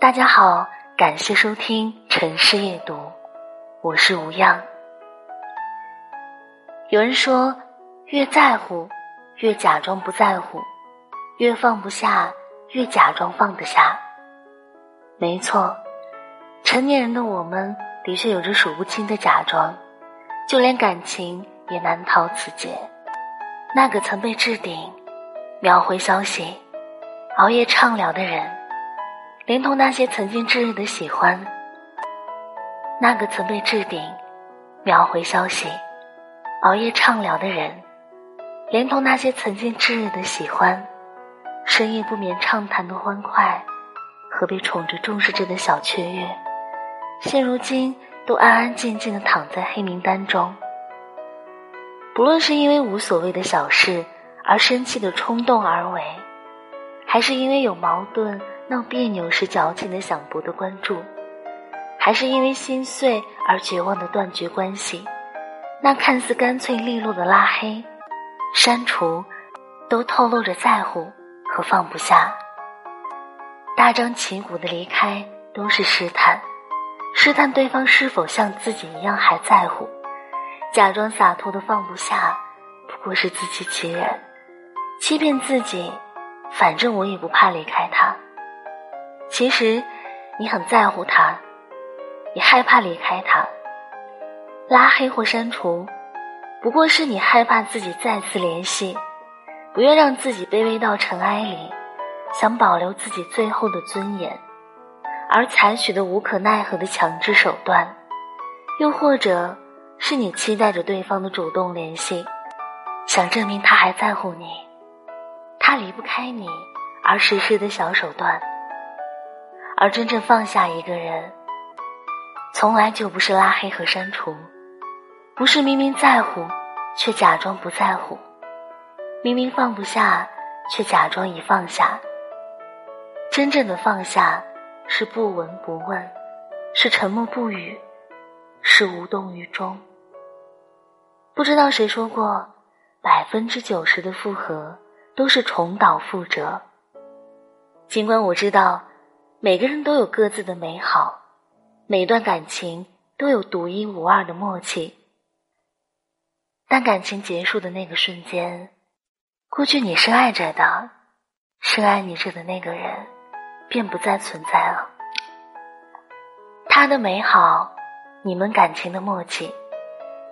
大家好，感谢收听城市夜读，我是吴漾。有人说，越在乎，越假装不在乎；越放不下，越假装放得下。没错，成年人的我们的确有着数不清的假装，就连感情也难逃此劫。那个曾被置顶、秒回消息、熬夜畅聊的人。连同那些曾经炙热的喜欢，那个曾被置顶、秒回消息、熬夜畅聊的人，连同那些曾经炙热的喜欢、深夜不眠畅谈的欢快，和被宠着重视着的小雀跃，现如今都安安静静的躺在黑名单中。不论是因为无所谓的小事而生气的冲动而为，还是因为有矛盾。闹别扭是矫情的想博得关注，还是因为心碎而绝望的断绝关系？那看似干脆利落的拉黑、删除，都透露着在乎和放不下。大张旗鼓的离开都是试探，试探对方是否像自己一样还在乎。假装洒脱的放不下，不过是自欺欺人，欺骗自己，反正我也不怕离开他。其实，你很在乎他，你害怕离开他。拉黑或删除，不过是你害怕自己再次联系，不愿让自己卑微到尘埃里，想保留自己最后的尊严，而采取的无可奈何的强制手段。又或者，是你期待着对方的主动联系，想证明他还在乎你，他离不开你而实施的小手段。而真正放下一个人，从来就不是拉黑和删除，不是明明在乎却假装不在乎，明明放不下却假装已放下。真正的放下，是不闻不问，是沉默不语，是无动于衷。不知道谁说过，百分之九十的复合都是重蹈覆辙。尽管我知道。每个人都有各自的美好，每段感情都有独一无二的默契。但感情结束的那个瞬间，过去你深爱着的、深爱你着的那个人，便不再存在了。他的美好，你们感情的默契，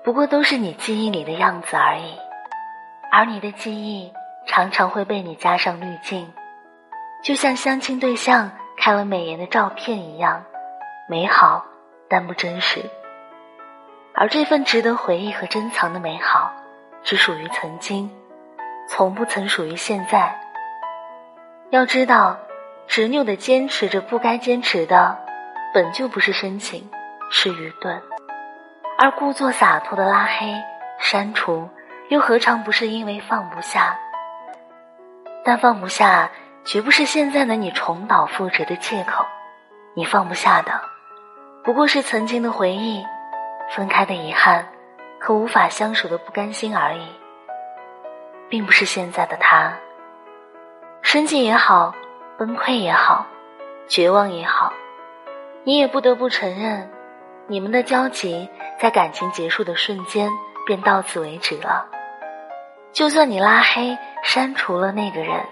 不过都是你记忆里的样子而已。而你的记忆常常会被你加上滤镜，就像相亲对象。看了美颜的照片一样，美好但不真实。而这份值得回忆和珍藏的美好，只属于曾经，从不曾属于现在。要知道，执拗的坚持着不该坚持的，本就不是深情，是愚钝；而故作洒脱的拉黑、删除，又何尝不是因为放不下？但放不下。绝不是现在的你重蹈覆辙的借口，你放不下的，不过是曾经的回忆，分开的遗憾和无法相守的不甘心而已，并不是现在的他。生气也好，崩溃也好，绝望也好，你也不得不承认，你们的交集在感情结束的瞬间便到此为止了。就算你拉黑删除了那个人。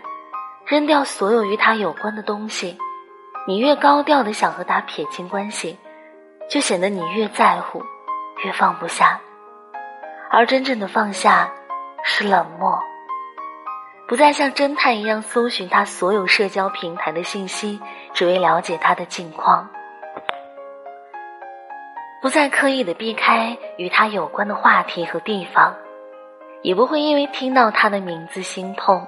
扔掉所有与他有关的东西，你越高调的想和他撇清关系，就显得你越在乎，越放不下。而真正的放下，是冷漠，不再像侦探一样搜寻他所有社交平台的信息，只为了解他的近况；不再刻意的避开与他有关的话题和地方，也不会因为听到他的名字心痛。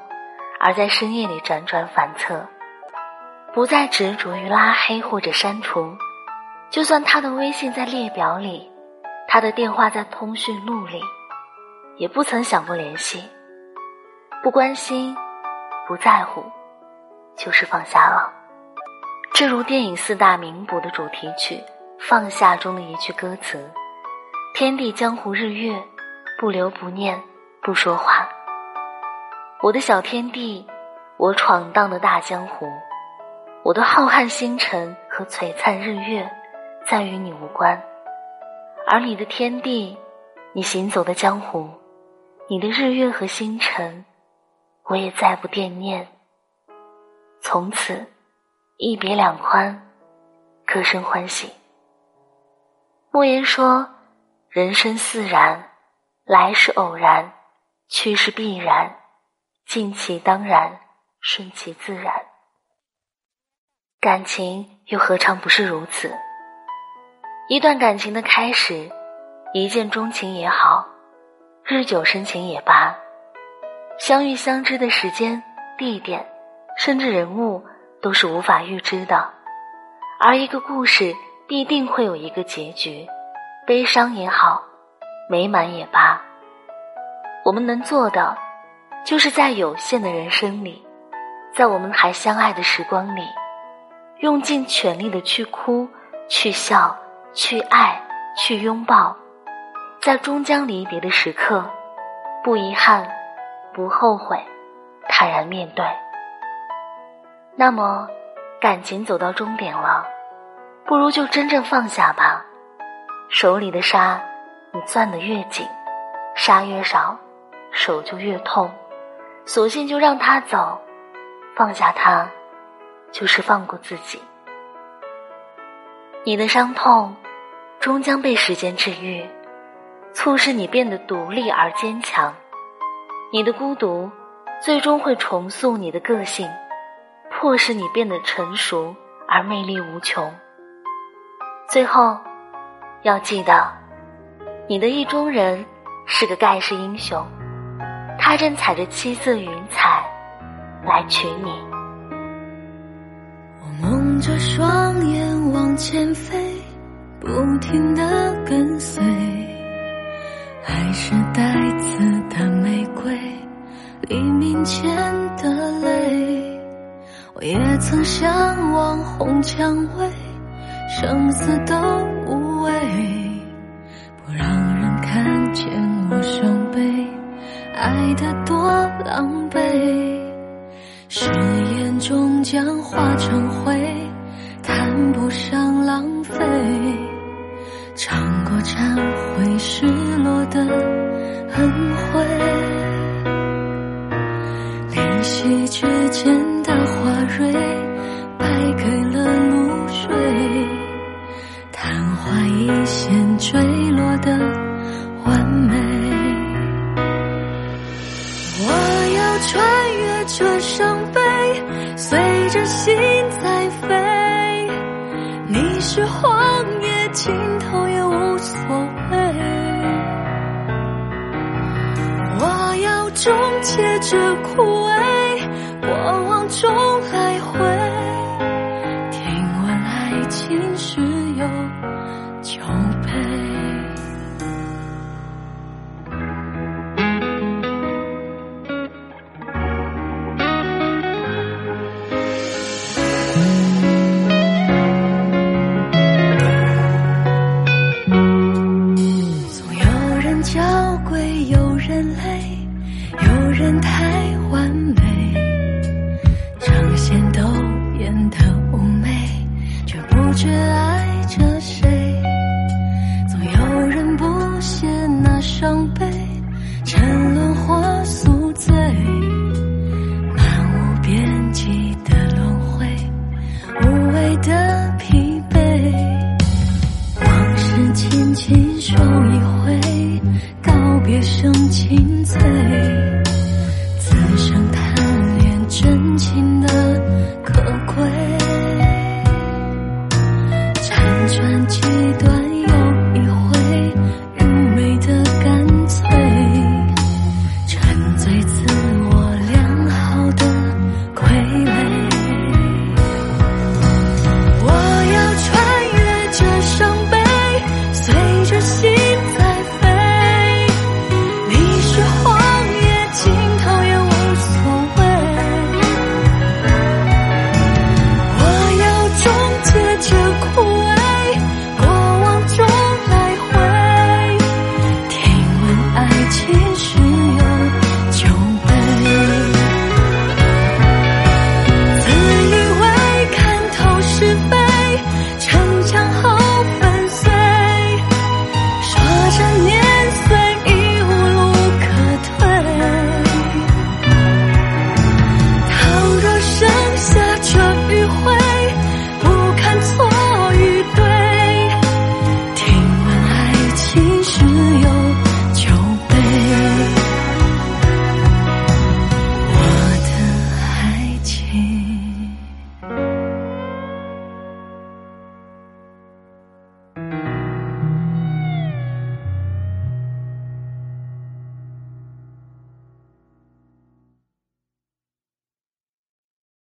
而在深夜里辗转反侧，不再执着于拉黑或者删除，就算他的微信在列表里，他的电话在通讯录里，也不曾想过联系。不关心，不在乎，就是放下了。正如电影四大名捕的主题曲《放下》中的一句歌词：“天地江湖日月，不留不念，不说话。”我的小天地，我闯荡的大江湖，我的浩瀚星辰和璀璨日月，再与你无关；而你的天地，你行走的江湖，你的日月和星辰，我也再不惦念。从此，一别两宽，各生欢喜。莫言说：“人生似然，来是偶然，去是必然，尽其当然，顺其自然。”感情又何尝不是如此？一段感情的开始，一见钟情也好，日久生情也罢，相遇相知的时间、地点，甚至人物，都是无法预知的。而一个故事必定会有一个结局，悲伤也好，美满也罢。我们能做的，就是在有限的人生里，在我们还相爱的时光里。用尽全力的去哭，去笑，去爱，去拥抱，在终将离别的时刻，不遗憾，不后悔，坦然面对。那么，感情走到终点了，不如就真正放下吧。手里的沙，你攥得越紧，沙越少，手就越痛。索性就让他走，放下他。就是放过自己。你的伤痛，终将被时间治愈，促使你变得独立而坚强。你的孤独，最终会重塑你的个性，迫使你变得成熟而魅力无穷。最后，要记得，你的意中人是个盖世英雄，他正踩着七色云彩来娶你。我蒙着双眼往前飞，不停的跟随。爱是带刺的玫瑰，黎明前的泪。我也曾向往红蔷薇，生死都无畏，爱得多狼狈。誓言终将化成灰，谈不上浪费。尝过忏悔失落的恩惠，灵犀之间的花蕊，败给了露水。昙花一现坠落的完美。心在飞。你是荒野尽头也无所谓。我要终结这枯萎，过往终黑。天牵手一回，告别声清脆。